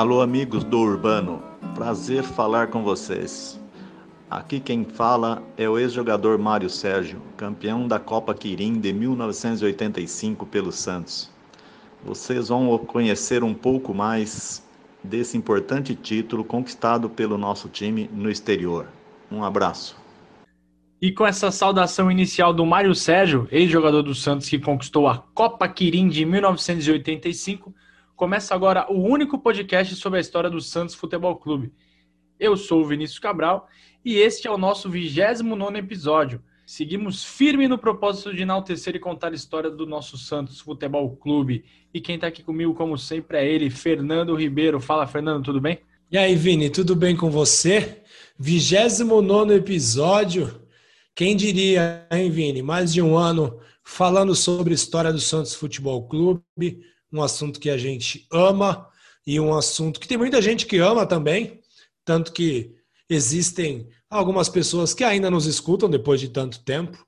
Alô, amigos do Urbano. Prazer falar com vocês. Aqui quem fala é o ex-jogador Mário Sérgio, campeão da Copa Quirim de 1985 pelo Santos. Vocês vão conhecer um pouco mais desse importante título conquistado pelo nosso time no exterior. Um abraço. E com essa saudação inicial do Mário Sérgio, ex-jogador do Santos que conquistou a Copa Quirim de 1985, começa agora o único podcast sobre a história do Santos Futebol Clube. Eu sou o Vinícius Cabral e este é o nosso 29 episódio. Seguimos firme no propósito de enaltecer e contar a história do nosso Santos Futebol Clube. E quem está aqui comigo, como sempre, é ele, Fernando Ribeiro. Fala, Fernando, tudo bem? E aí, Vini, tudo bem com você? 29 episódio. Quem diria, hein, Vini? Mais de um ano falando sobre a história do Santos Futebol Clube um assunto que a gente ama e um assunto que tem muita gente que ama também, tanto que existem algumas pessoas que ainda nos escutam depois de tanto tempo.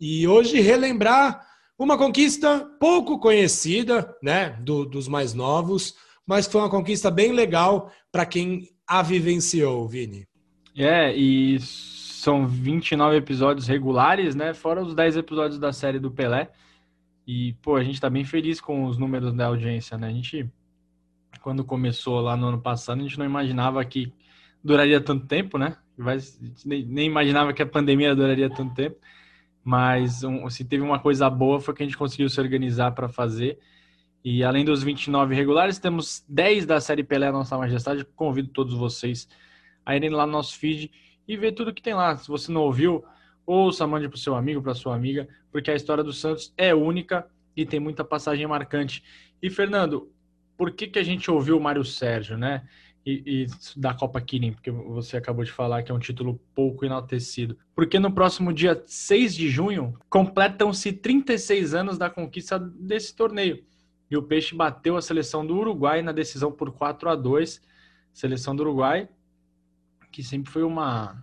E hoje relembrar uma conquista pouco conhecida, né, do, dos mais novos, mas foi uma conquista bem legal para quem a vivenciou, Vini. É, e são 29 episódios regulares, né, fora os 10 episódios da série do Pelé. E, pô, a gente tá bem feliz com os números da audiência, né? A gente, quando começou lá no ano passado, a gente não imaginava que duraria tanto tempo, né? nem imaginava que a pandemia duraria tanto tempo. Mas um, se teve uma coisa boa foi que a gente conseguiu se organizar para fazer. E além dos 29 regulares, temos 10 da série Pelé Nossa Majestade. Convido todos vocês a irem lá no nosso feed e ver tudo que tem lá. Se você não ouviu, ouça, mande para o seu amigo, para sua amiga, porque a história do Santos é única e tem muita passagem marcante. E, Fernando, por que, que a gente ouviu o Mário Sérgio, né? E, e, da Copa Kirin, porque você acabou de falar que é um título pouco enaltecido. Porque no próximo dia 6 de junho completam-se 36 anos da conquista desse torneio. E o Peixe bateu a seleção do Uruguai na decisão por 4 a 2 Seleção do Uruguai, que sempre foi uma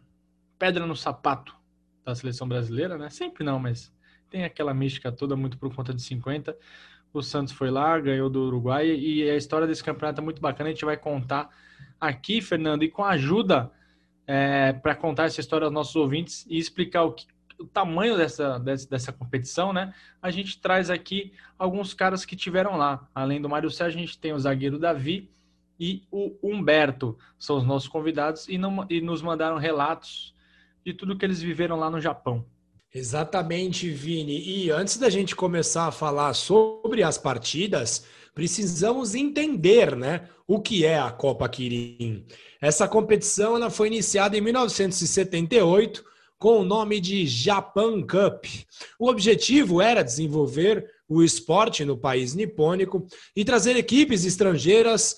pedra no sapato da seleção brasileira, né? Sempre não, mas tem aquela mística toda muito por conta de 50. O Santos foi lá, ganhou do Uruguai e a história desse campeonato é muito bacana. A gente vai contar aqui, Fernando, e com a ajuda é, para contar essa história aos nossos ouvintes e explicar o, que, o tamanho dessa, dessa, dessa, competição, né? A gente traz aqui alguns caras que tiveram lá. Além do Mário Sérgio, a gente tem o zagueiro Davi e o Humberto, são os nossos convidados e, não, e nos mandaram relatos de tudo que eles viveram lá no Japão. Exatamente, Vini. E antes da gente começar a falar sobre as partidas, precisamos entender, né, o que é a Copa Kirin. Essa competição ela foi iniciada em 1978 com o nome de Japan Cup. O objetivo era desenvolver o esporte no país nipônico e trazer equipes estrangeiras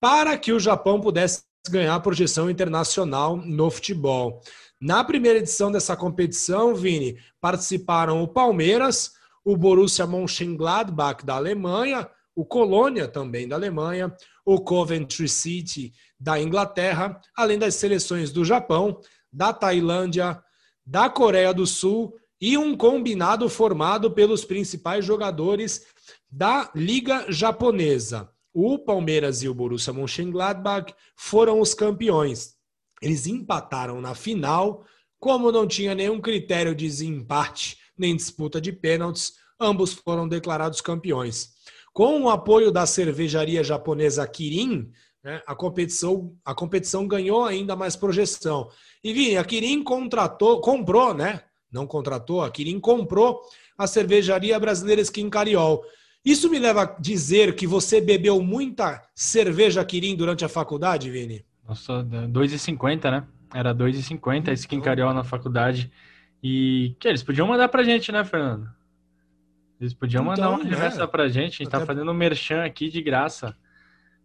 para que o Japão pudesse ganhar projeção internacional no futebol. Na primeira edição dessa competição, Vini, participaram o Palmeiras, o Borussia Mönchengladbach da Alemanha, o Colônia também da Alemanha, o Coventry City da Inglaterra, além das seleções do Japão, da Tailândia, da Coreia do Sul e um combinado formado pelos principais jogadores da Liga Japonesa. O Palmeiras e o Borussia Mönchengladbach foram os campeões. Eles empataram na final, como não tinha nenhum critério de desempate nem disputa de pênaltis, ambos foram declarados campeões. Com o apoio da cervejaria japonesa Kirin, né, a, competição, a competição ganhou ainda mais projeção. E Vini, a Kirin contratou, comprou, né? Não contratou, a Kirin comprou a cervejaria brasileira Skin Cariol. Isso me leva a dizer que você bebeu muita cerveja Kirin durante a faculdade, Vini? Nossa, 2,50, né? Era 2,50 a skin carioca na faculdade. E que eles podiam mandar pra gente, né, Fernando? Eles podiam então, mandar uma né? remessa pra gente. A gente tá Até... tá fazendo um merchan aqui de graça.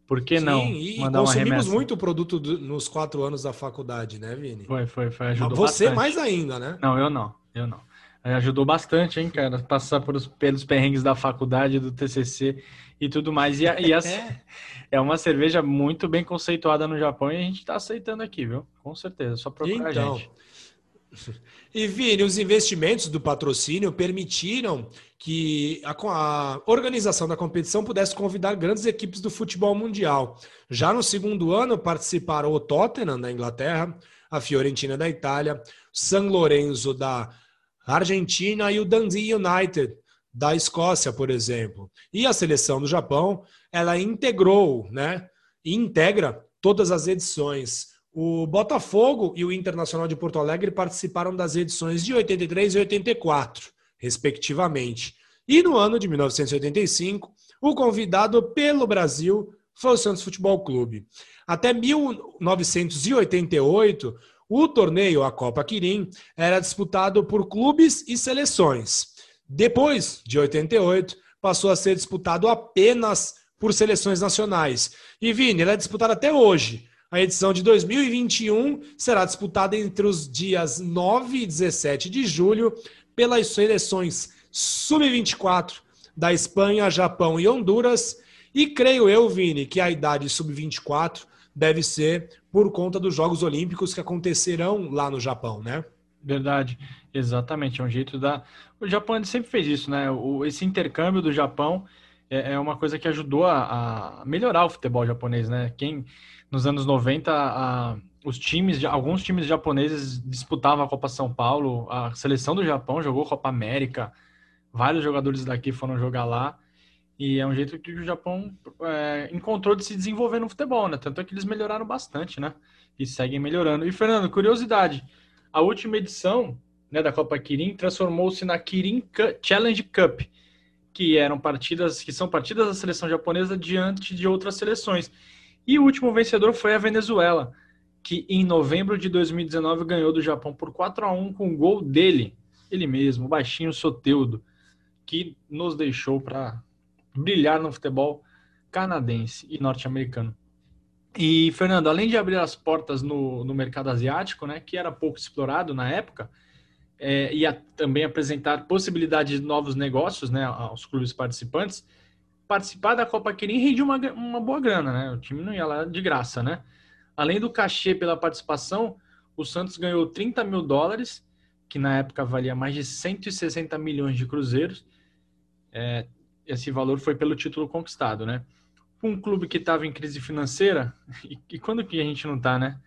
Por que Sim, não? E mandar consumimos muito produto do, nos quatro anos da faculdade, né, Vini? Foi, foi, foi. Ajudou Mas você bastante. mais ainda, né? Não, eu não. Eu não. Ajudou bastante, hein, cara? Passar por os, pelos perrengues da faculdade, do TCC e tudo mais. E, a, e é. é uma cerveja muito bem conceituada no Japão e a gente está aceitando aqui, viu? Com certeza, só procurar então, a gente. E Vini, os investimentos do patrocínio permitiram que a, a, organização da competição pudesse convidar grandes equipes do futebol mundial. Já no segundo ano participaram o Tottenham da Inglaterra, a Fiorentina da Itália, San Lorenzo da Argentina e o Dundee United da Escócia, por exemplo. E a seleção do Japão, ela integrou, né? E integra todas as edições. O Botafogo e o Internacional de Porto Alegre participaram das edições de 83 e 84, respectivamente. E no ano de 1985, o convidado pelo Brasil foi o Santos Futebol Clube. Até 1988, o torneio, a Copa Quirim, era disputado por clubes e seleções. Depois de 88, passou a ser disputado apenas por seleções nacionais. E Vini, ele é disputado até hoje. A edição de 2021 será disputada entre os dias 9 e 17 de julho pelas seleções sub-24 da Espanha, Japão e Honduras. E creio eu, Vini, que a idade sub-24 deve ser por conta dos Jogos Olímpicos que acontecerão lá no Japão, né? Verdade, exatamente. É um jeito da. O Japão sempre fez isso, né? O, esse intercâmbio do Japão é, é uma coisa que ajudou a, a, melhorar o futebol japonês, né? Quem nos anos 90 a, os times, alguns times japoneses disputavam a Copa São Paulo, a seleção do Japão jogou Copa América, vários jogadores daqui foram jogar lá. E é um jeito que o Japão é, encontrou de se desenvolver no futebol, né? Tanto é que eles melhoraram bastante, né? E seguem melhorando. E, Fernando, curiosidade: a última edição né, da Copa Kirin transformou-se na Kirin Challenge Cup, que eram partidas, que são partidas da seleção japonesa diante de outras seleções. E o último vencedor foi a Venezuela, que em novembro de 2019 ganhou do Japão por 4 a 1 com o gol dele, ele mesmo, o baixinho Soteudo, que nos deixou para brilhar no futebol canadense e norte-americano. E, Fernando, além de abrir as portas no, no mercado asiático, né, que era pouco explorado na época, é, e a, também apresentar possibilidades de novos negócios né, aos clubes participantes, participar da Copa Quirim rendia uma, uma boa grana, né? O time não ia lá de graça, né? Além do cachê pela participação, o Santos ganhou 30 mil dólares, que na época valia mais de 160 milhões de cruzeiros, é, esse valor foi pelo título conquistado, né? Um clube que estava em crise financeira, e, e quando que a gente não está, né?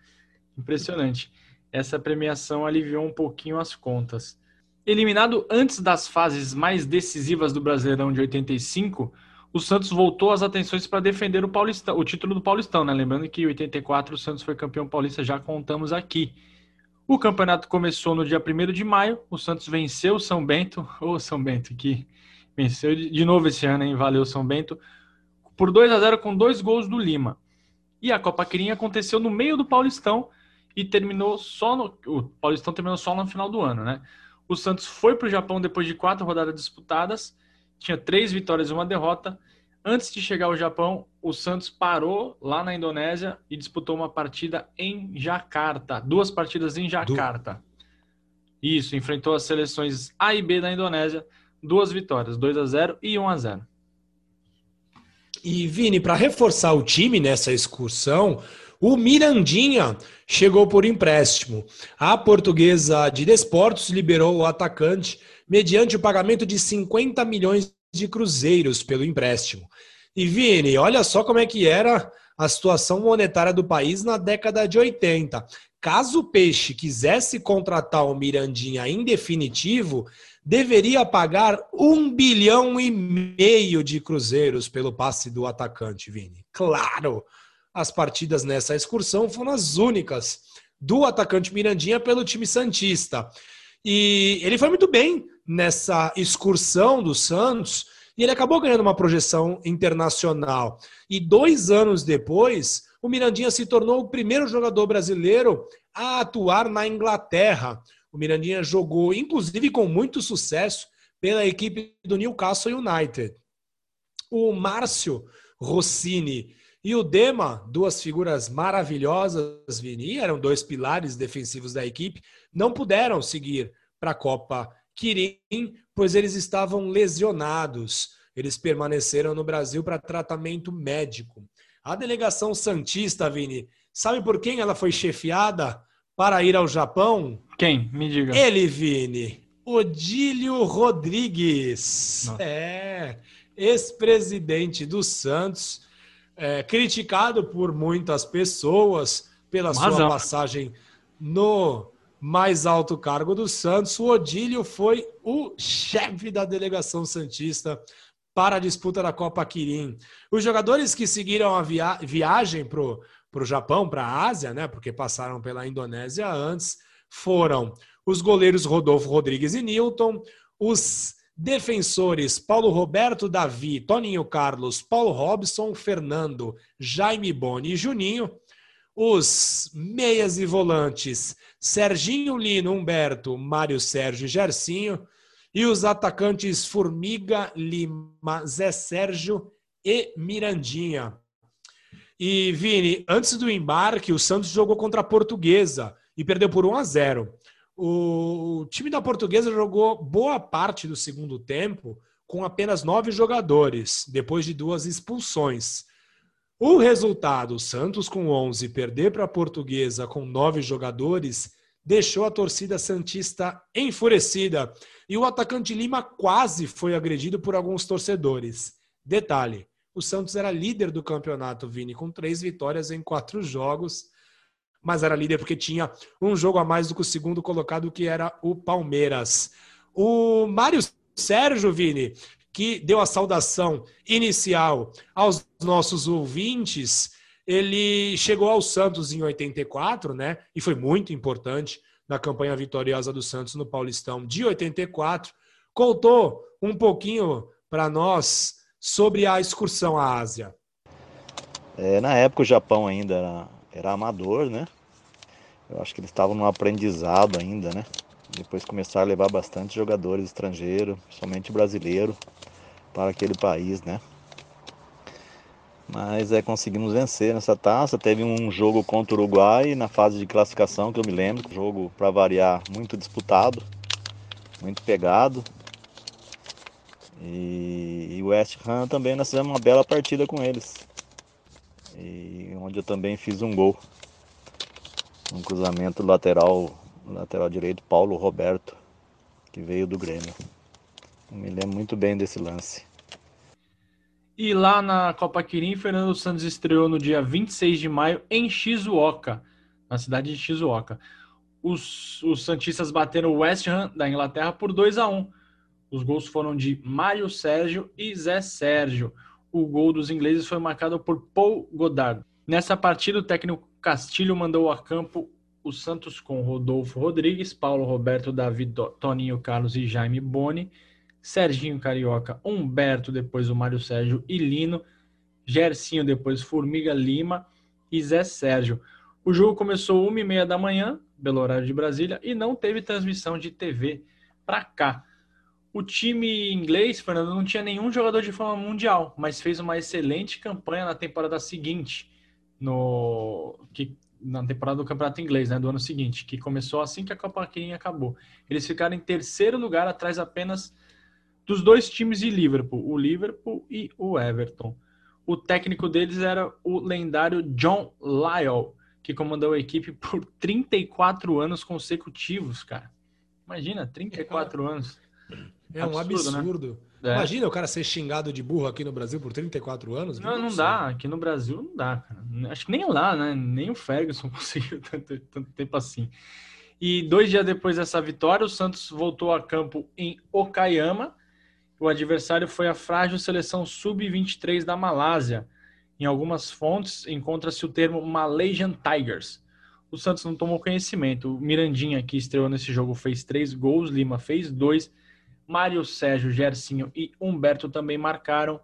Impressionante. Essa premiação aliviou um pouquinho as contas. Eliminado antes das fases mais decisivas do Brasileirão de 85, o Santos voltou as atenções para defender o, Paulistão, o título do Paulistão, né? Lembrando que em 84 o Santos foi campeão paulista, já contamos aqui. O campeonato começou no dia 1 de maio, o Santos venceu o São Bento, ô São Bento, que Venceu de novo esse ano, hein? Valeu São Bento. Por 2 a 0 com dois gols do Lima. E a Copa Quirinha aconteceu no meio do Paulistão e terminou só no. O Paulistão terminou só no final do ano, né? O Santos foi para o Japão depois de quatro rodadas disputadas, tinha três vitórias e uma derrota. Antes de chegar ao Japão, o Santos parou lá na Indonésia e disputou uma partida em Jakarta. Duas partidas em Jakarta. Isso, enfrentou as seleções A e B da Indonésia duas vitórias, 2 a 0 e 1 a 0. E Vini, para reforçar o time nessa excursão, o Mirandinha chegou por empréstimo. A portuguesa de Desportos liberou o atacante mediante o pagamento de 50 milhões de cruzeiros pelo empréstimo. E Vini, olha só como é que era a situação monetária do país na década de 80. Caso o Peixe quisesse contratar o Mirandinha em definitivo, deveria pagar um bilhão e meio de cruzeiros pelo passe do atacante, Vini. Claro, as partidas nessa excursão foram as únicas do atacante Mirandinha pelo time Santista. E ele foi muito bem nessa excursão do Santos e ele acabou ganhando uma projeção internacional. E dois anos depois, o Mirandinha se tornou o primeiro jogador brasileiro a atuar na Inglaterra, o Mirandinha jogou, inclusive com muito sucesso, pela equipe do Newcastle United. O Márcio Rossini e o Dema, duas figuras maravilhosas, Vini, eram dois pilares defensivos da equipe, não puderam seguir para a Copa Quirim, pois eles estavam lesionados. Eles permaneceram no Brasil para tratamento médico. A delegação Santista, Vini, sabe por quem ela foi chefiada para ir ao Japão? Quem? Me diga. Ele, Vini. Odílio Rodrigues. Nossa. É, ex-presidente do Santos, é, criticado por muitas pessoas pela Mas sua passagem no mais alto cargo do Santos. O Odílio foi o chefe da delegação Santista para a disputa da Copa Quirim. Os jogadores que seguiram a via viagem para o Japão, para a Ásia, né, porque passaram pela Indonésia antes, foram os goleiros Rodolfo Rodrigues e Newton, os defensores Paulo Roberto Davi, Toninho Carlos, Paulo Robson, Fernando, Jaime Boni e Juninho, os meias e volantes Serginho Lino, Humberto, Mário Sérgio e Gercinho, e os atacantes Formiga, Lima, Zé Sérgio e Mirandinha. E Vini, antes do embarque, o Santos jogou contra a Portuguesa e perdeu por 1 a 0. O time da Portuguesa jogou boa parte do segundo tempo com apenas nove jogadores, depois de duas expulsões. O resultado, Santos com 11 perder para a Portuguesa com nove jogadores, deixou a torcida santista enfurecida e o atacante Lima quase foi agredido por alguns torcedores. Detalhe: o Santos era líder do campeonato, Vini, com três vitórias em quatro jogos mas era líder porque tinha um jogo a mais do que o segundo colocado, que era o Palmeiras. O Mário Sérgio, Vini, que deu a saudação inicial aos nossos ouvintes, ele chegou ao Santos em 84, né? E foi muito importante na campanha vitoriosa do Santos no Paulistão de 84. Contou um pouquinho para nós sobre a excursão à Ásia. É, na época o Japão ainda era, era amador, né? Eu acho que eles estavam no aprendizado ainda, né? Depois começaram a levar bastante jogadores estrangeiros, somente brasileiro, para aquele país, né? Mas é, conseguimos vencer nessa taça. Teve um jogo contra o Uruguai na fase de classificação, que eu me lembro. Jogo, para variar, muito disputado, muito pegado. E, o West Ham também nós fizemos uma bela partida com eles. E onde eu também fiz um gol um cruzamento lateral, lateral direito, Paulo Roberto, que veio do Grêmio. Eu me lembro muito bem desse lance. E lá na Copa Quirim, Fernando Santos estreou no dia 26 de maio em Shizuoka, na cidade de Shizuoka. Os, os Santistas bateram o West Ham da Inglaterra por 2 a 1 Os gols foram de Mário Sérgio e Zé Sérgio. O gol dos ingleses foi marcado por Paul Godard. Nessa partida, o técnico Castilho mandou a campo o Santos com Rodolfo Rodrigues, Paulo Roberto, Davi, Toninho Carlos e Jaime Boni, Serginho Carioca, Humberto, depois o Mário Sérgio e Lino, Gercinho, depois Formiga Lima e Zé Sérgio. O jogo começou uma e meia da manhã, pelo horário de Brasília, e não teve transmissão de TV para cá. O time inglês, Fernando, não tinha nenhum jogador de forma mundial, mas fez uma excelente campanha na temporada seguinte no que na temporada do Campeonato Inglês, né, do ano seguinte, que começou assim que a Copa King acabou. Eles ficaram em terceiro lugar, atrás apenas dos dois times de Liverpool, o Liverpool e o Everton. O técnico deles era o lendário John Lyall, que comandou a equipe por 34 anos consecutivos, cara. Imagina, 34 é, anos. É um absurdo. Né? absurdo. É. Imagina o cara ser xingado de burro aqui no Brasil por 34 anos. Não, não dá. Aqui no Brasil não dá, cara. Acho que nem lá, né? Nem o Ferguson conseguiu tanto, tanto tempo assim. E dois dias depois dessa vitória, o Santos voltou a campo em Okayama. O adversário foi a frágil seleção sub-23 da Malásia. Em algumas fontes encontra-se o termo Malaysian Tigers. O Santos não tomou conhecimento. O Mirandinha, que estreou nesse jogo, fez três gols, Lima fez dois Mário Sérgio, Gercinho e Humberto também marcaram.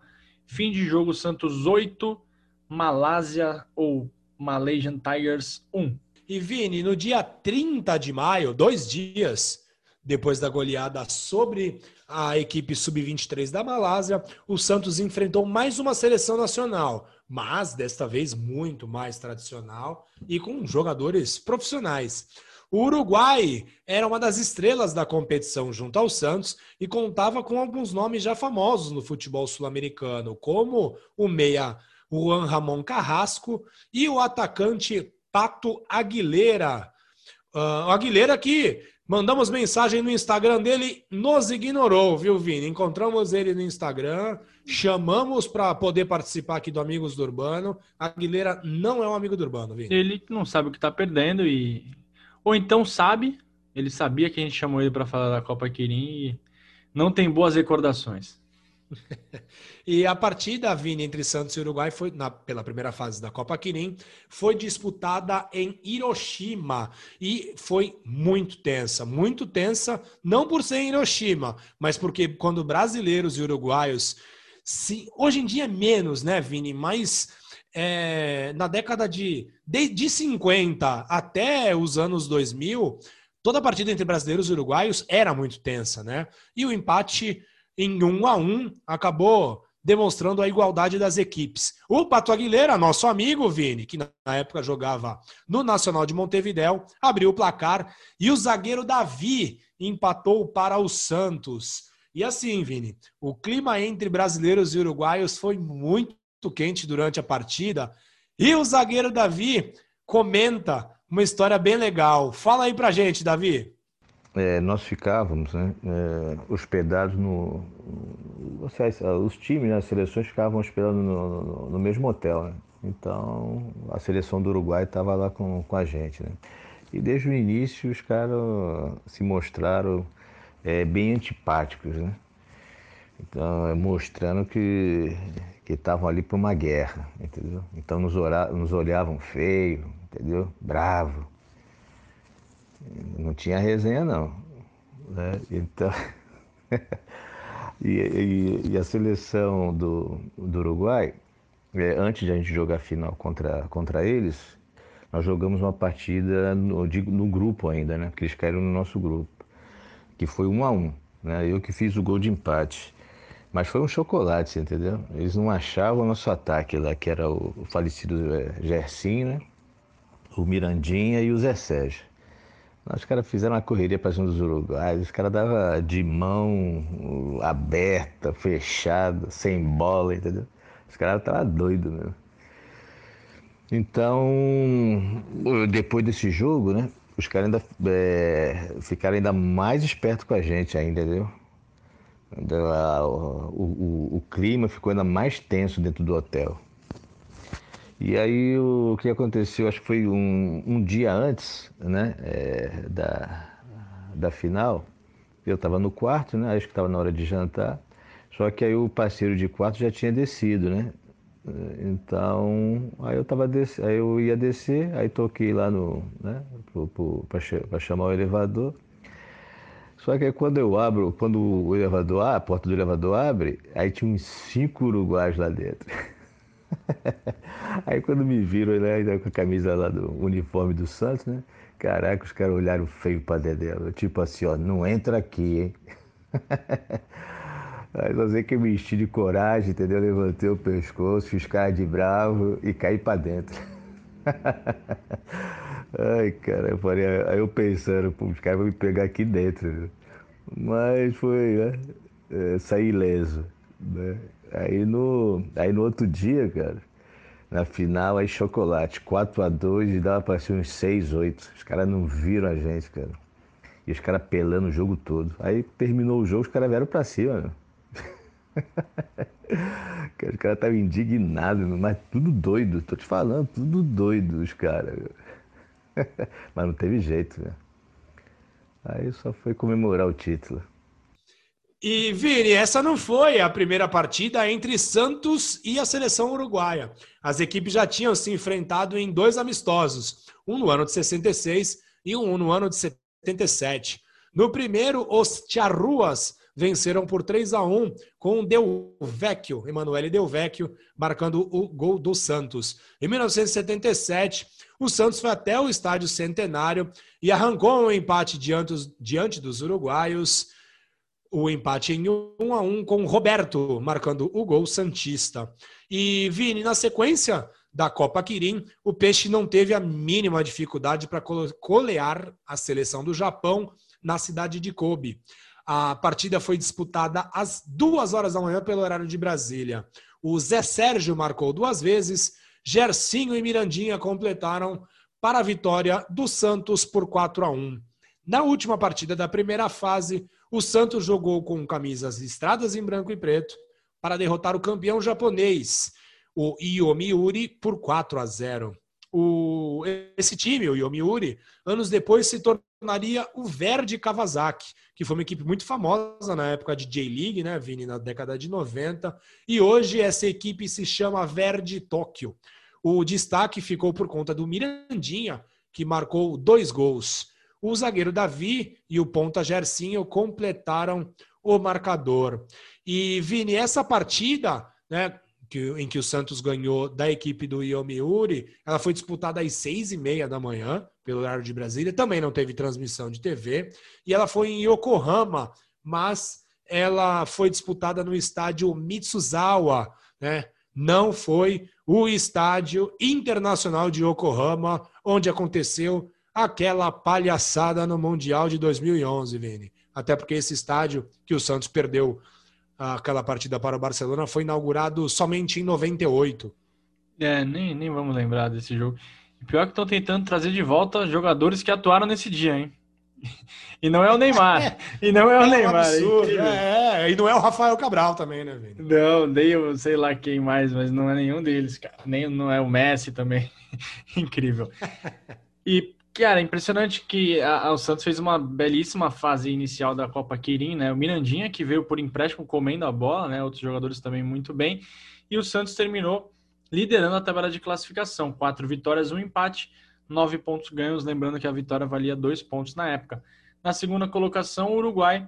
Fim de jogo, Santos 8, Malásia ou Malaysian Tigers 1. E Vini, no dia 30 de maio, dois dias depois da goleada sobre a equipe sub-23 da Malásia, o Santos enfrentou mais uma seleção nacional, mas desta vez muito mais tradicional e com jogadores profissionais. O Uruguai era uma das estrelas da competição junto ao Santos e contava com alguns nomes já famosos no futebol sul-americano, como o meia Juan Ramon Carrasco e o atacante Pato Aguilera. Uh, Aguilera aqui, mandamos mensagem no Instagram dele, nos ignorou, viu, Vini? Encontramos ele no Instagram, chamamos para poder participar aqui do Amigos do Urbano. Aguilera não é um amigo do Urbano, Vini. Ele não sabe o que está perdendo e. Ou então sabe, ele sabia que a gente chamou ele para falar da Copa Quirim e não tem boas recordações. E a partida, Vini, entre Santos e Uruguai foi na, pela primeira fase da Copa Quirim, foi disputada em Hiroshima e foi muito tensa, muito tensa, não por ser em Hiroshima, mas porque quando brasileiros e uruguaios se, hoje em dia é menos, né, Vini, mas é, na década de, de, de 50 até os anos 2000, toda a partida entre brasileiros e uruguaios era muito tensa, né? E o empate em um a um, acabou demonstrando a igualdade das equipes. O Pato Aguilera, nosso amigo Vini, que na época jogava no Nacional de Montevidéu, abriu o placar e o zagueiro Davi empatou para o Santos. E assim, Vini, o clima entre brasileiros e uruguaios foi muito quente durante a partida e o zagueiro Davi comenta uma história bem legal. Fala aí pra gente, Davi é, nós ficávamos né, é, hospedados no. Os times, né, as seleções ficavam hospedando no, no, no mesmo hotel. Né? Então a seleção do Uruguai estava lá com, com a gente. Né? E desde o início os caras se mostraram é, bem antipáticos. Né? Então, é, mostrando que estavam ali para uma guerra, entendeu? Então nos, nos olhavam feio, entendeu? Bravo. Não tinha resenha, não. Né? Então. e, e, e, a seleção do, do Uruguai, é, antes de a gente jogar a final contra, contra eles, nós jogamos uma partida no, no grupo ainda, né? Porque eles caíram no nosso grupo. Que foi um a um. Né? Eu que fiz o gol de empate. Mas foi um chocolate, entendeu? Eles não achavam o nosso ataque lá, que era o falecido é, Gersinho, né? O Mirandinha e o Zé Sérgio. Os caras fizeram uma correria para cima dos uruguaios, os caras davam de mão aberta, fechada, sem bola, entendeu? Os caras estavam doidos mesmo. Então, depois desse jogo, né? Os caras ainda é, ficaram ainda mais espertos com a gente ainda, entendeu? O, o, o clima ficou ainda mais tenso dentro do hotel. E aí o que aconteceu, acho que foi um, um dia antes né, é, da, da final, eu estava no quarto, né, acho que estava na hora de jantar, só que aí o parceiro de quarto já tinha descido, né? Então, aí eu tava desse, aí eu ia descer, aí toquei lá no, né, para chamar o elevador. Só que aí quando eu abro, quando o elevador, a porta do elevador abre, aí tinha uns cinco uruguaios lá dentro. Aí quando me viram né, com a camisa lá do uniforme do Santos, né? Caraca, os caras olharam feio pra Dedé. Tipo assim, ó, não entra aqui, hein? Aí só sei que eu me enchi de coragem, entendeu? Levantei o pescoço, fiz cara de bravo e caí pra dentro. Ai, cara, eu falei, aí eu pensando, pô, os caras vão me pegar aqui dentro. Mas foi, né? É, saí ileso, né? Aí no, aí no outro dia, cara, na final, aí chocolate, 4 a 2 e dava pra ser uns 6, 8. Os caras não viram a gente, cara. E os caras pelando o jogo todo. Aí terminou o jogo, os caras vieram pra cima, meu. os caras estavam indignados, mas tudo doido, tô te falando, tudo doido os caras. mas não teve jeito, velho. Aí só foi comemorar o título. E, Vini, essa não foi a primeira partida entre Santos e a seleção uruguaia. As equipes já tinham se enfrentado em dois amistosos, um no ano de 66 e um no ano de 77. No primeiro, os Charruas venceram por 3 a 1 com Del Vecchio, Emanuele Del Vecchio, marcando o gol do Santos. Em 1977, o Santos foi até o estádio Centenário e arrancou um empate diante, diante dos uruguaios o empate em 1 a 1 com Roberto marcando o gol santista. E Vini, na sequência da Copa Quirim, o Peixe não teve a mínima dificuldade para colear a seleção do Japão na cidade de Kobe. A partida foi disputada às duas horas da manhã pelo horário de Brasília. O Zé Sérgio marcou duas vezes, Gercinho e Mirandinha completaram para a vitória do Santos por 4 a 1. Na última partida da primeira fase, o Santos jogou com camisas listradas em branco e preto para derrotar o campeão japonês, o Yomiuri, por 4 a 0. O, esse time, o Yomiuri, anos depois se tornaria o Verde Kawasaki, que foi uma equipe muito famosa na época de J-League, né, Vini, na década de 90. E hoje essa equipe se chama Verde Tóquio. O destaque ficou por conta do Mirandinha, que marcou dois gols. O zagueiro Davi e o ponta Gersinho completaram o marcador. E, Vini, essa partida, né, que, em que o Santos ganhou da equipe do Yomiuri, ela foi disputada às seis e meia da manhã, pelo horário de Brasília, também não teve transmissão de TV, e ela foi em Yokohama, mas ela foi disputada no estádio Mitsuzawa, né? Não foi o estádio internacional de Yokohama, onde aconteceu aquela palhaçada no Mundial de 2011, Vini. Até porque esse estádio que o Santos perdeu aquela partida para o Barcelona foi inaugurado somente em 98. É, nem, nem vamos lembrar desse jogo. E pior que estão tentando trazer de volta jogadores que atuaram nesse dia, hein? E não é o Neymar. e não é o é Neymar. É, é, e não é o Rafael Cabral também, né, velho? Não, nem eu sei lá quem mais, mas não é nenhum deles, cara. Nem não é o Messi também. Incrível. E Cara, impressionante que a, a, o Santos fez uma belíssima fase inicial da Copa Quirim, né? O Mirandinha, que veio por empréstimo comendo a bola, né? Outros jogadores também muito bem. E o Santos terminou liderando a tabela de classificação. Quatro vitórias, um empate, nove pontos ganhos. Lembrando que a vitória valia dois pontos na época. Na segunda colocação, o Uruguai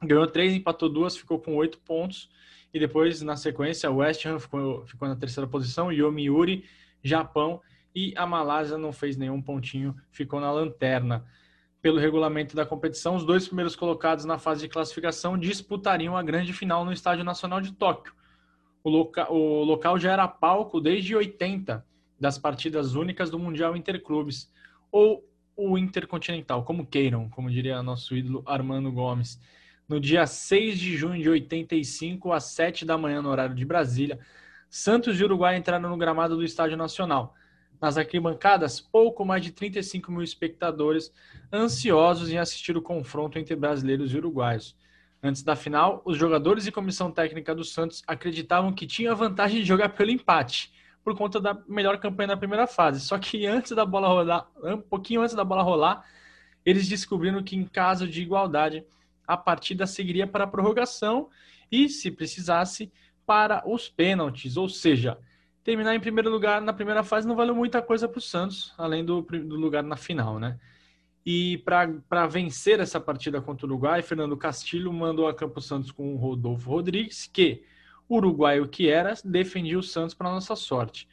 ganhou três, empatou duas, ficou com oito pontos. E depois, na sequência, o West Ham ficou, ficou na terceira posição, Yomiuri, Japão e a Malásia não fez nenhum pontinho, ficou na lanterna. Pelo regulamento da competição, os dois primeiros colocados na fase de classificação disputariam a grande final no Estádio Nacional de Tóquio. O, loca o local já era palco desde 80 das partidas únicas do Mundial Interclubes, ou o Intercontinental, como queiram, como diria nosso ídolo Armando Gomes. No dia 6 de junho de 85, às 7 da manhã, no horário de Brasília, Santos e Uruguai entraram no gramado do Estádio Nacional. Nas arquibancadas, pouco mais de 35 mil espectadores ansiosos em assistir o confronto entre brasileiros e uruguaios. Antes da final, os jogadores e comissão técnica do Santos acreditavam que tinha a vantagem de jogar pelo empate, por conta da melhor campanha na primeira fase. Só que antes da bola rolar, um pouquinho antes da bola rolar, eles descobriram que em caso de igualdade, a partida seguiria para a prorrogação e, se precisasse, para os pênaltis, ou seja, terminar em primeiro lugar na primeira fase não valeu muita coisa para o Santos, além do, do, lugar na final, né? E para vencer essa partida contra o Uruguai, Fernando Castilho mandou a Campo Santos com o Rodolfo Rodrigues, que, uruguaio que era, defendia o Santos para nossa sorte.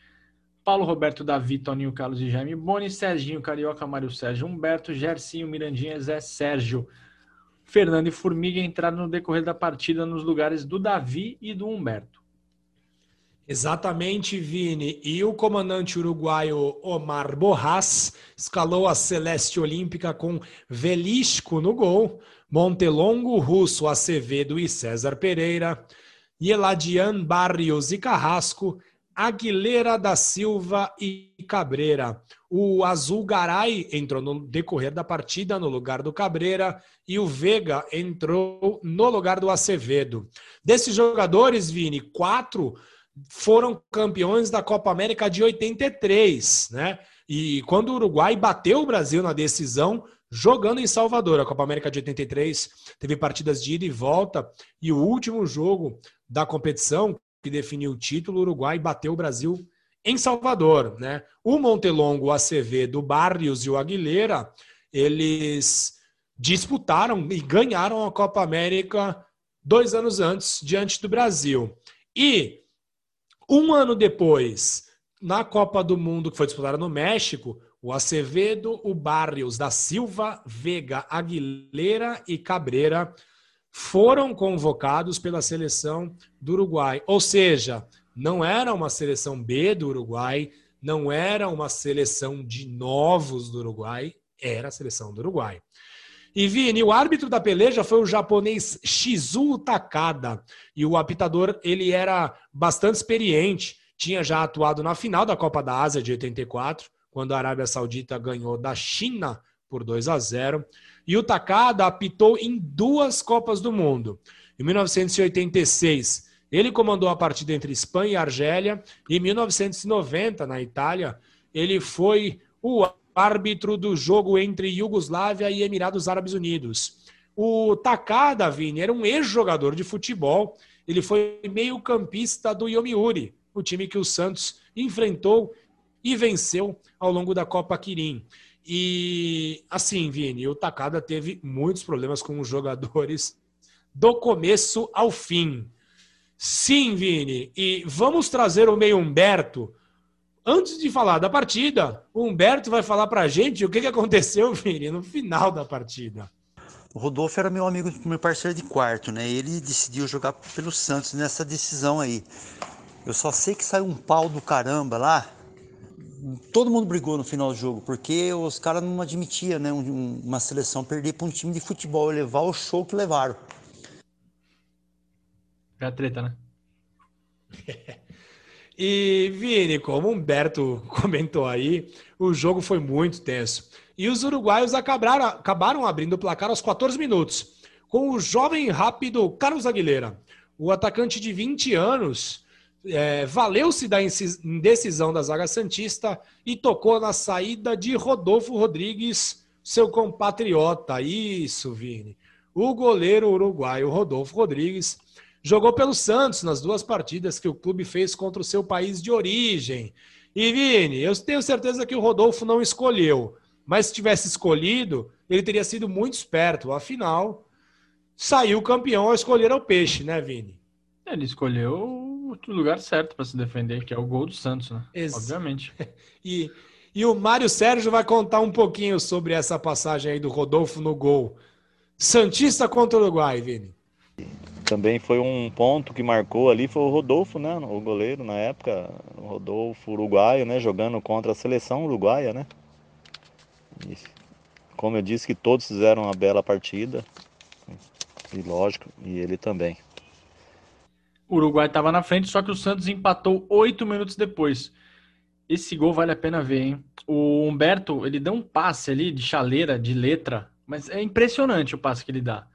Paulo Roberto Davi, Toninho Carlos e Jaime Boni, Serginho Carioca, Mário Sérgio Humberto, Gercinho Mirandinha, Zé Sérgio. Fernando e Formiga entraram no decorrer da partida nos lugares do Davi e do Humberto. Exatamente, Vini. E o comandante uruguaio Omar Borras escalou a Celeste Olímpica com Velisco no gol, Montelongo, Russo, Acevedo e César Pereira, Yeladian Barrios e Carrasco, Aguilera da Silva e Cabreira. O Azul Garay entrou no decorrer da partida no lugar do Cabreira e o Vega entrou no lugar do Acevedo. Desses jogadores, Vini, quatro foram campeões da Copa América de 83, né? E quando o Uruguai bateu o Brasil na decisão, jogando em Salvador, a Copa América de 83 teve partidas de ida e volta, e o último jogo da competição, que definiu o título, o Uruguai bateu o Brasil em Salvador, né? O Montelongo, o Acevedo, o Barrios e o Aguilera, eles disputaram e ganharam a Copa América dois anos antes, diante do Brasil. E um ano depois, na Copa do Mundo, que foi disputada no México, o Acevedo, o Barrios da Silva, Vega, Aguilera e Cabreira foram convocados pela seleção do Uruguai. Ou seja, não era uma seleção B do Uruguai, não era uma seleção de novos do Uruguai, era a seleção do Uruguai. E Vini, o árbitro da peleja foi o japonês Shizu Takada. E o apitador, ele era bastante experiente, tinha já atuado na final da Copa da Ásia de 84, quando a Arábia Saudita ganhou da China por 2 a 0. E o Takada apitou em duas Copas do Mundo. Em 1986, ele comandou a partida entre Espanha e Argélia. E em 1990, na Itália, ele foi o árbitro do jogo entre Iugoslávia e Emirados Árabes Unidos. O Takada, Vini, era um ex-jogador de futebol. Ele foi meio-campista do Yomiuri, o time que o Santos enfrentou e venceu ao longo da Copa Quirim. E assim, Vini, o Takada teve muitos problemas com os jogadores do começo ao fim. Sim, Vini, e vamos trazer o meio Humberto. Antes de falar da partida, o Humberto vai falar pra gente o que aconteceu, Vini, no final da partida. O Rodolfo era meu amigo, meu parceiro de quarto, né? Ele decidiu jogar pelo Santos nessa decisão aí. Eu só sei que saiu um pau do caramba lá todo mundo brigou no final do jogo, porque os caras não admitiam né, um, uma seleção perder para um time de futebol e levar o show que levaram. É a treta, né? e, Vini, como Humberto comentou aí, o jogo foi muito tenso. E os uruguaios acabaram, acabaram abrindo o placar aos 14 minutos, com o jovem rápido Carlos Aguilera. O atacante de 20 anos é, valeu-se da indecisão da zaga Santista e tocou na saída de Rodolfo Rodrigues, seu compatriota. Isso, Vini. O goleiro uruguaio Rodolfo Rodrigues jogou pelo Santos nas duas partidas que o clube fez contra o seu país de origem. E, Vini, eu tenho certeza que o Rodolfo não escolheu, mas se tivesse escolhido, ele teria sido muito esperto. Afinal, saiu campeão ao escolher o peixe, né, Vini? Ele escolheu o lugar certo para se defender, que é o gol do Santos, né? Ex Obviamente. e, e o Mário Sérgio vai contar um pouquinho sobre essa passagem aí do Rodolfo no gol. Santista contra o Uruguai, Vini. Também foi um ponto que marcou ali, foi o Rodolfo, né? O goleiro na época, o Rodolfo uruguaio, né? Jogando contra a seleção uruguaia, né? E, como eu disse que todos fizeram uma bela partida, e lógico, e ele também. O Uruguai estava na frente, só que o Santos empatou oito minutos depois. Esse gol vale a pena ver, hein? O Humberto, ele deu um passe ali de chaleira, de letra, mas é impressionante o passe que ele dá.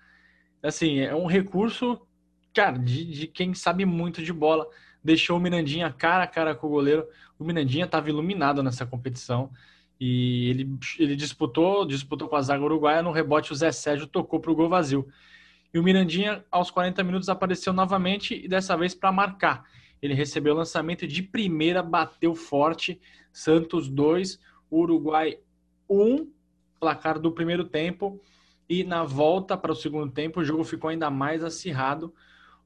Assim, é um recurso, cara, de, de quem sabe muito de bola. Deixou o Mirandinha cara a cara com o goleiro. O Mirandinha estava iluminado nessa competição. E ele, ele disputou, disputou com a zaga uruguaia. No rebote, o Zé Sérgio tocou para o gol vazio. E o Mirandinha, aos 40 minutos, apareceu novamente e dessa vez para marcar. Ele recebeu o lançamento de primeira, bateu forte. Santos 2, Uruguai 1, placar do primeiro tempo. E na volta para o segundo tempo, o jogo ficou ainda mais acirrado.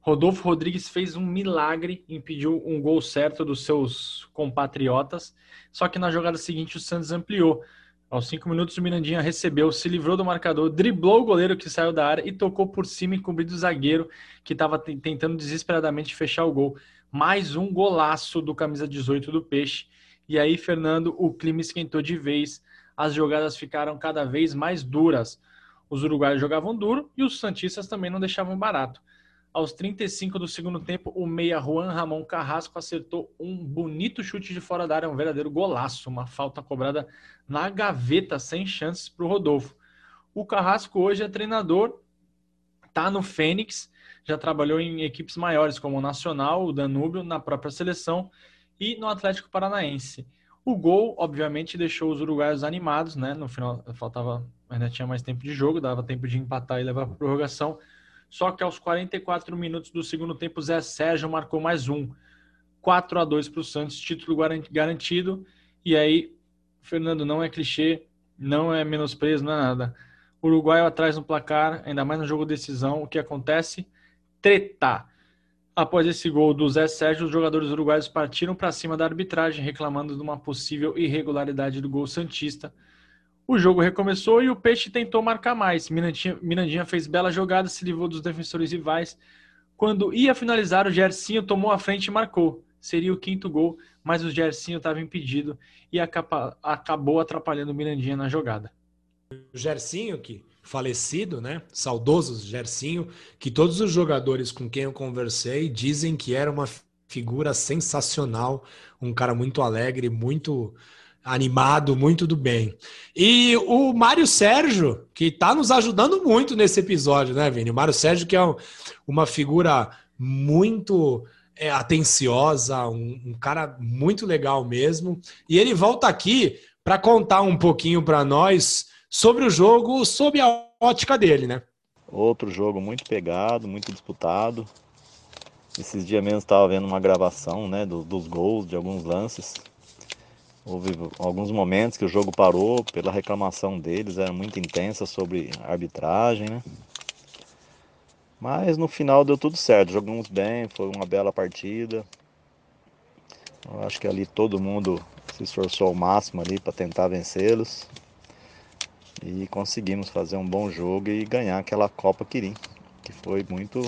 Rodolfo Rodrigues fez um milagre, impediu um gol certo dos seus compatriotas. Só que na jogada seguinte, o Santos ampliou. Aos cinco minutos, o Mirandinha recebeu, se livrou do marcador, driblou o goleiro que saiu da área e tocou por cima, encobrindo o zagueiro que estava tentando desesperadamente fechar o gol. Mais um golaço do camisa 18 do Peixe. E aí, Fernando, o clima esquentou de vez. As jogadas ficaram cada vez mais duras. Os uruguaios jogavam duro e os santistas também não deixavam barato. Aos 35 do segundo tempo, o meia Juan Ramon Carrasco acertou um bonito chute de fora da área, um verdadeiro golaço, uma falta cobrada na gaveta, sem chances para o Rodolfo. O Carrasco hoje é treinador, está no Fênix, já trabalhou em equipes maiores como o Nacional, o Danúbio, na própria seleção e no Atlético Paranaense. O gol, obviamente, deixou os uruguaios animados, né? No final, faltava, ainda tinha mais tempo de jogo, dava tempo de empatar e levar para prorrogação só que aos 44 minutos do segundo tempo, Zé Sérgio marcou mais um. 4 a 2 para o Santos, título garantido. E aí, Fernando, não é clichê, não é menosprezo, não é nada. Uruguai atrás no placar, ainda mais no jogo decisão. O que acontece? Treta. Após esse gol do Zé Sérgio, os jogadores uruguaios partiram para cima da arbitragem, reclamando de uma possível irregularidade do gol Santista. O jogo recomeçou e o Peixe tentou marcar mais. Mirandinha, Mirandinha fez bela jogada, se livrou dos defensores rivais. Quando ia finalizar, o Gersinho tomou a frente e marcou. Seria o quinto gol, mas o Gersinho estava impedido e acaba, acabou atrapalhando o Mirandinha na jogada. O Gersinho, que falecido, né? Saudoso Gersinho, que todos os jogadores com quem eu conversei dizem que era uma figura sensacional, um cara muito alegre, muito animado, muito do bem. E o Mário Sérgio, que está nos ajudando muito nesse episódio, né, Vini? O Mário Sérgio, que é um, uma figura muito é, atenciosa, um, um, cara muito legal mesmo. E ele volta aqui para contar um pouquinho para nós sobre o jogo, sob a ótica dele, né? Outro jogo muito pegado, muito disputado. Esses dias mesmo estava vendo uma gravação né, do, dos gols, de alguns lances. Houve alguns momentos que o jogo parou pela reclamação deles, era muito intensa sobre arbitragem, né? Mas no final deu tudo certo, jogamos bem, foi uma bela partida. Eu acho que ali todo mundo se esforçou ao máximo ali para tentar vencê-los. E conseguimos fazer um bom jogo e ganhar aquela Copa Quirim, que foi muito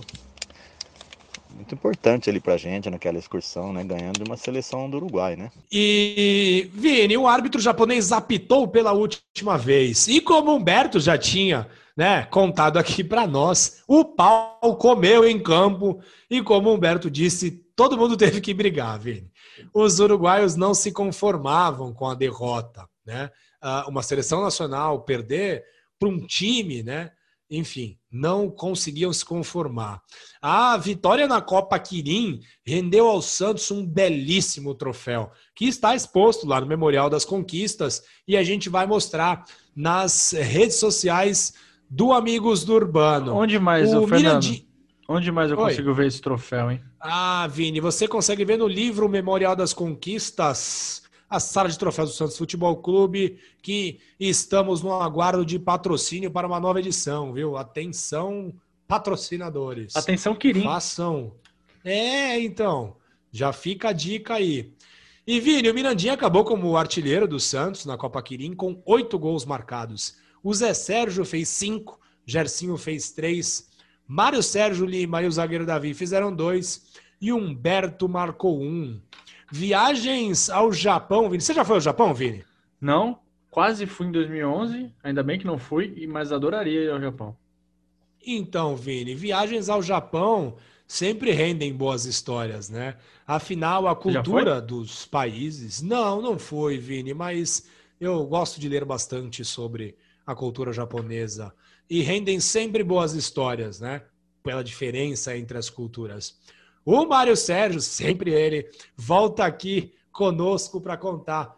muito importante ali pra gente naquela excursão, né? Ganhando uma seleção do Uruguai, né? E, Vini, o árbitro japonês apitou pela última vez. E como Humberto já tinha né, contado aqui para nós, o pau comeu em campo. E como Humberto disse, todo mundo teve que brigar, Vini. Os uruguaios não se conformavam com a derrota, né? Uma seleção nacional perder para um time, né? enfim, não conseguiam se conformar. A vitória na Copa Quirim rendeu ao Santos um belíssimo troféu, que está exposto lá no Memorial das Conquistas e a gente vai mostrar nas redes sociais do Amigos do Urbano. Onde mais, o Fernando? Mirandi... Onde mais eu Oi. consigo ver esse troféu, hein? Ah, Vini, você consegue ver no livro Memorial das Conquistas a sala de troféus do Santos Futebol Clube, que estamos no aguardo de patrocínio para uma nova edição, viu? Atenção, patrocinadores. Atenção, Quirim. Façam. É, então, já fica a dica aí. E Vini, o Mirandinha acabou como artilheiro do Santos na Copa Quirim com oito gols marcados. O Zé Sérgio fez cinco, Gercinho fez três, Mário Sérgio Lima e o zagueiro Davi fizeram dois e Humberto marcou um. Viagens ao Japão, Vini. Você já foi ao Japão, Vini? Não, quase fui em 2011. Ainda bem que não fui, mas adoraria ir ao Japão. Então, Vini, viagens ao Japão sempre rendem boas histórias, né? Afinal, a cultura dos países. Não, não foi, Vini, mas eu gosto de ler bastante sobre a cultura japonesa. E rendem sempre boas histórias, né? Pela diferença entre as culturas. O Mário Sérgio, sempre ele, volta aqui conosco para contar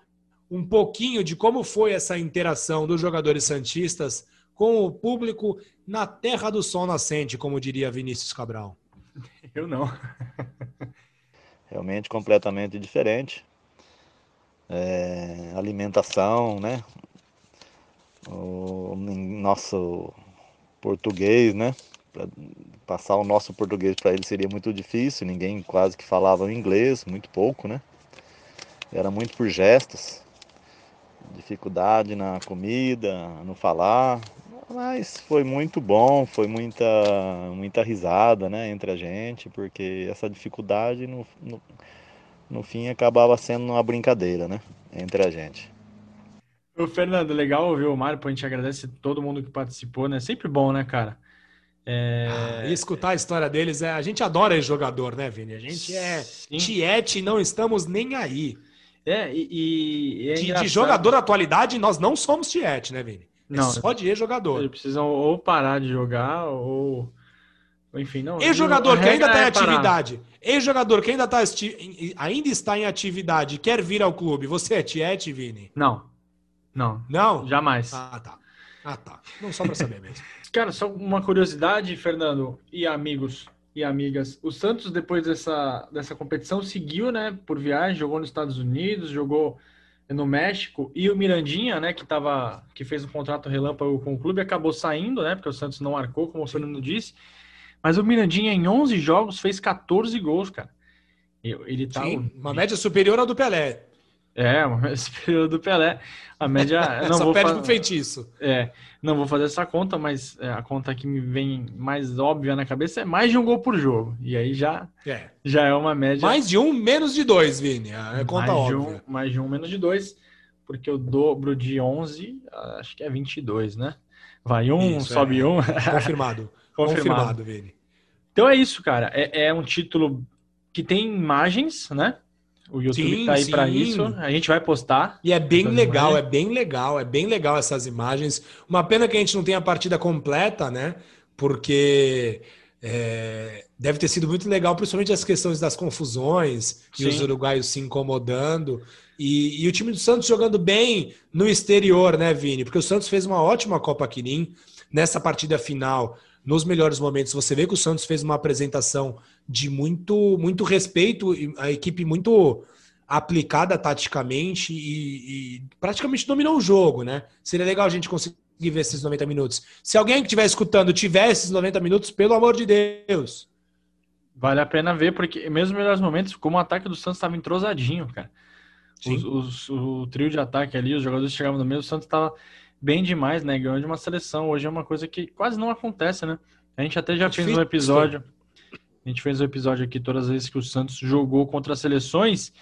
um pouquinho de como foi essa interação dos jogadores santistas com o público na terra do sol nascente, como diria Vinícius Cabral. Eu não. Realmente completamente diferente. É, alimentação, né? O nosso português, né? Passar o nosso português para ele seria muito difícil, ninguém quase que falava inglês, muito pouco, né? Era muito por gestos, dificuldade na comida, no falar, mas foi muito bom, foi muita, muita risada, né, entre a gente, porque essa dificuldade no, no, no fim acabava sendo uma brincadeira, né, entre a gente. Ô, Fernando, legal ouvir o Mário, a gente agradece todo mundo que participou, né? Sempre bom, né, cara? É... Ah, e escutar a história deles, é, a gente adora esse jogador, né, Vini? A gente é Sim. tiete, não estamos nem aí. É, e, e é de, de, jogador da atualidade, nós não somos tiete, né, Vini? É não, só de ex-jogador. Eles precisam ou parar de jogar ou. Enfim, não. Ex-jogador que ainda está em é atividade. Ex-jogador que ainda, tá, ainda está em atividade quer vir ao clube. Você é tiete, Vini? Não. Não. Não? Jamais. Ah, tá. Ah, tá. Não só para saber mesmo. Cara, só uma curiosidade, Fernando e amigos e amigas. O Santos, depois dessa, dessa competição, seguiu, né, por viagem, jogou nos Estados Unidos, jogou no México, e o Mirandinha, né, que tava, que fez um contrato relâmpago com o clube, acabou saindo, né, porque o Santos não marcou, como o Fernando disse. Mas o Mirandinha, em 11 jogos, fez 14 gols, cara. Ele tá. Sim, uma média superior ao do Pelé. É, média superior do Pelé. A média. Não Só vou perde pro feitiço. É, não vou fazer essa conta, mas é, a conta que me vem mais óbvia na cabeça é mais de um gol por jogo. E aí já é, já é uma média. Mais de um, menos de dois, Vini. É conta mais óbvia. De um, mais de um, menos de dois. Porque o dobro de 11, acho que é 22, né? Vai um, isso, sobe é. um. Confirmado. Confirmado. Confirmado, Vini. Então é isso, cara. É, é um título que tem imagens, né? O YouTube Sim, tá aí para isso. A gente vai postar. E é bem legal, imagens. é bem legal, é bem legal essas imagens. Uma pena que a gente não tenha a partida completa, né? Porque é, deve ter sido muito legal, principalmente as questões das confusões e Sim. os uruguaios se incomodando. E, e o time do Santos jogando bem no exterior, né, Vini? Porque o Santos fez uma ótima Copa Quirim nessa partida final. Nos melhores momentos, você vê que o Santos fez uma apresentação de muito, muito respeito, a equipe muito aplicada taticamente e, e praticamente dominou o jogo, né? Seria legal a gente conseguir ver esses 90 minutos. Se alguém que estiver escutando tiver esses 90 minutos, pelo amor de Deus. Vale a pena ver, porque mesmo nos melhores momentos, como o ataque do Santos estava entrosadinho, cara. Os- os- o trio de ataque ali, os jogadores chegavam no meio, o Santos estava bem demais, né? Ganhou de uma seleção. Hoje é uma coisa que quase não acontece, né? A gente até já É fez um episódio. A gente fez um episódio aqui todas as vezes que o Santos jogou contra as seleções.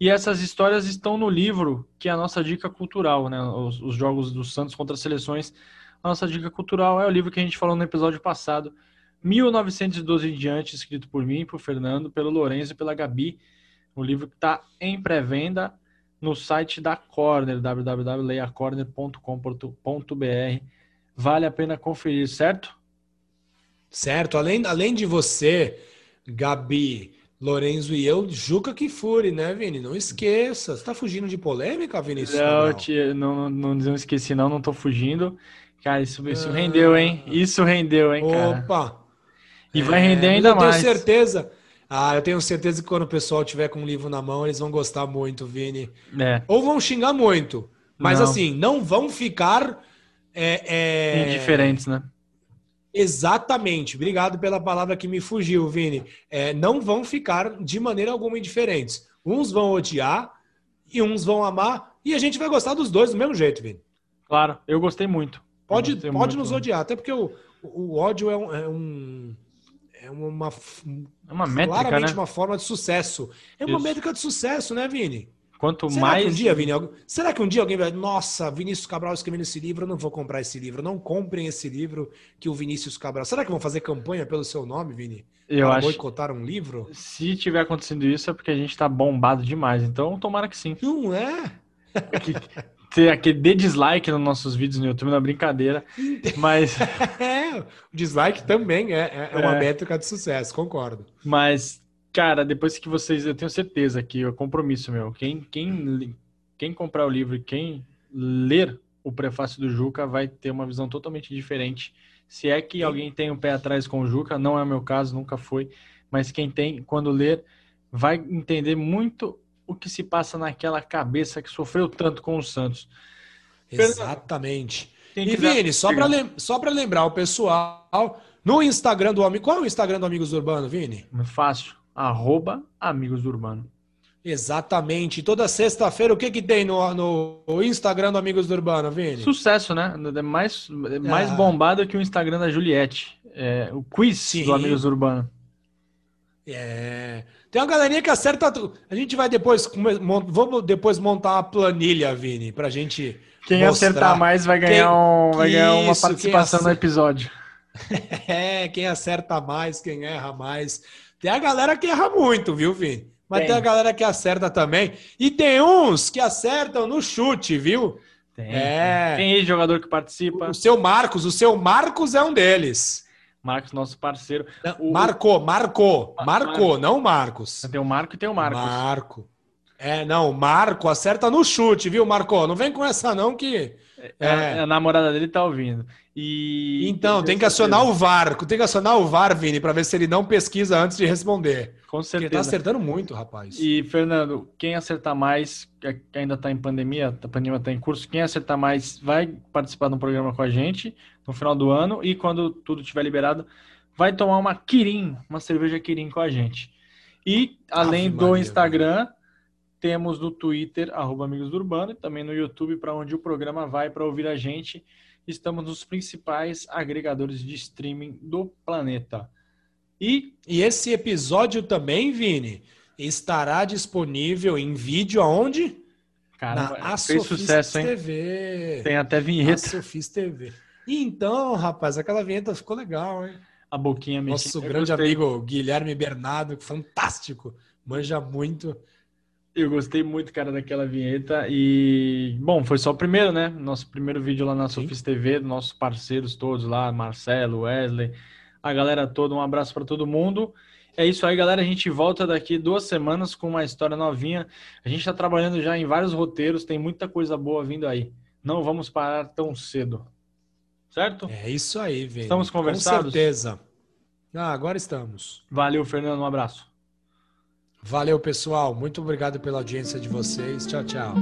E essas histórias estão no livro, que é a nossa dica cultural, né? Os, os jogos do Santos contra as seleções. A nossa dica cultural é o livro que a gente falou no episódio passado, 1912 em diante, escrito por mim, por Fernando, pelo Lourenço e pela Gabi. O livro que está em pré-venda no site da Corner, www.leiacorner.com.br. Vale a pena conferir, certo? Certo? Além, além de você, Gabi, Lorenzo e eu, Juca Kifuri, né, Vini? Não esqueça. Você tá fugindo de polêmica, Vinícius? Não, tia, não, não, não esqueci, não, não tô fugindo. Cara, isso, isso Ah. rendeu, hein? Isso rendeu, hein, cara? Opa! E vai É, render ainda eu mais. tenho certeza. Ah, eu tenho certeza que quando o pessoal tiver com o livro na mão, eles vão gostar muito, Vini. É, Ou vão xingar muito. Mas Não. assim, não vão ficar. é, é, indiferentes, né? Exatamente. Obrigado pela palavra que me fugiu, Vini. É, não vão ficar de maneira alguma indiferentes. Uns vão odiar e uns vão amar. E a gente vai gostar dos dois do mesmo jeito, Vini. Claro, eu gostei muito. Pode, gostei pode muito. nos odiar, até porque o, o ódio é um. É, um, é uma, É uma métrica, claramente né? uma forma de sucesso. É uma Isso. métrica de sucesso, né, Vini? Quanto Será mais. que um dia, Vini, será que um dia alguém vai, nossa, Vinícius Cabral escrevendo esse livro, eu não vou comprar esse livro, não comprem esse livro que o Vinícius Cabral. Será que vão fazer campanha pelo seu nome, Vini? Eu Para acho. boicotar um livro? Se tiver acontecendo isso, é porque a gente tá bombado demais. Então, tomara que sim. Não é? Que- Ter aquele dê dislike nos nossos vídeos no YouTube, é brincadeira. Mas, É, o dislike também é, é- é uma É. métrica de sucesso, concordo. mas, cara, depois que vocês. Eu tenho certeza que é compromisso meu. Quem, quem, quem comprar o livro e quem ler o prefácio do Juca vai ter uma visão totalmente diferente. Se é que alguém tem um pé atrás com o Juca, não é o meu caso, nunca foi. Mas quem tem, quando ler, vai entender muito o que se passa naquela cabeça que sofreu tanto com o Santos. Exatamente. E Vini, só para para lembrar o pessoal, no Instagram do Amigo, qual é o Instagram do Amigos do Urbano, Vini? Fácil. Arroba Amigos do Urbano. Exatamente. Toda sexta-feira, o que que tem no, no Instagram do Amigos do Urbano, Vini? Sucesso, né? É mais, é mais Ah. bombado que o Instagram da Juliette. É, o quiz Sim. do Amigos do Urbano. É. Tem uma galerinha que acerta tudo. A gente vai depois vamos depois montar uma planilha, Vini, pra gente Quem mostrar. acertar mais vai ganhar, Quem- um, vai ganhar uma Isso, participação quem no episódio. É, quem acerta mais, quem erra mais. Tem a galera que erra muito, viu, Vini? Mas tem, Tem. a galera que acerta também. E tem uns que acertam no chute, viu? Tem, É. tem jogador que participa. O seu Marcos, o seu Marcos é um deles. Marcos, nosso parceiro. Não, O- marcou, marcou, Ma- marcou, não Marcos. Tem o Marco e tem o Marcos. Marco. É, não, Marco acerta no chute, viu, Marco? Não vem com essa não que... É, É. A namorada dele tá ouvindo. E Então, tem que acionar o VAR. Tem que acionar o VAR, Vini, para ver se ele não pesquisa antes de responder. Com Porque ele tá certeza. acertando muito, rapaz. E, Fernando, quem acertar mais, que ainda está em pandemia, a pandemia está em curso, quem acertar mais vai participar de um programa com a gente no final do ano e quando tudo estiver liberado, vai tomar uma Kirin, uma cerveja Kirin com a gente. E, além Ave do Maria, Instagram, temos no Twitter, arroba Amigos do Urbano, e também no YouTube, para onde o programa vai para ouvir a gente. Estamos nos principais agregadores de streaming do planeta. E E esse episódio também, Vini, estará disponível em vídeo aonde? Cara, Na fez Asofis sucesso, hein? TV. Tem até vinheta. Asofis TV. Então, rapaz, aquela vinheta ficou legal, hein? A boquinha Nosso mexendo. Eu grande gostei. amigo Guilherme Bernardo, fantástico. Manja muito. Eu gostei muito, cara, daquela vinheta. E, bom, foi só o primeiro, né? Nosso primeiro vídeo lá na Sofis TV, nossos parceiros todos lá, Marcelo, Wesley, a galera toda. Um abraço para todo mundo. É isso aí, galera. A gente volta daqui duas semanas com uma história novinha. A gente está trabalhando já em vários roteiros, tem muita coisa boa vindo aí. Não vamos parar tão cedo. Certo? É isso aí, Vini. Estamos conversados? Com certeza. Ah, agora estamos. Valeu, Fernando. Um abraço. Valeu, pessoal. Muito obrigado pela audiência de vocês. Tchau, tchau.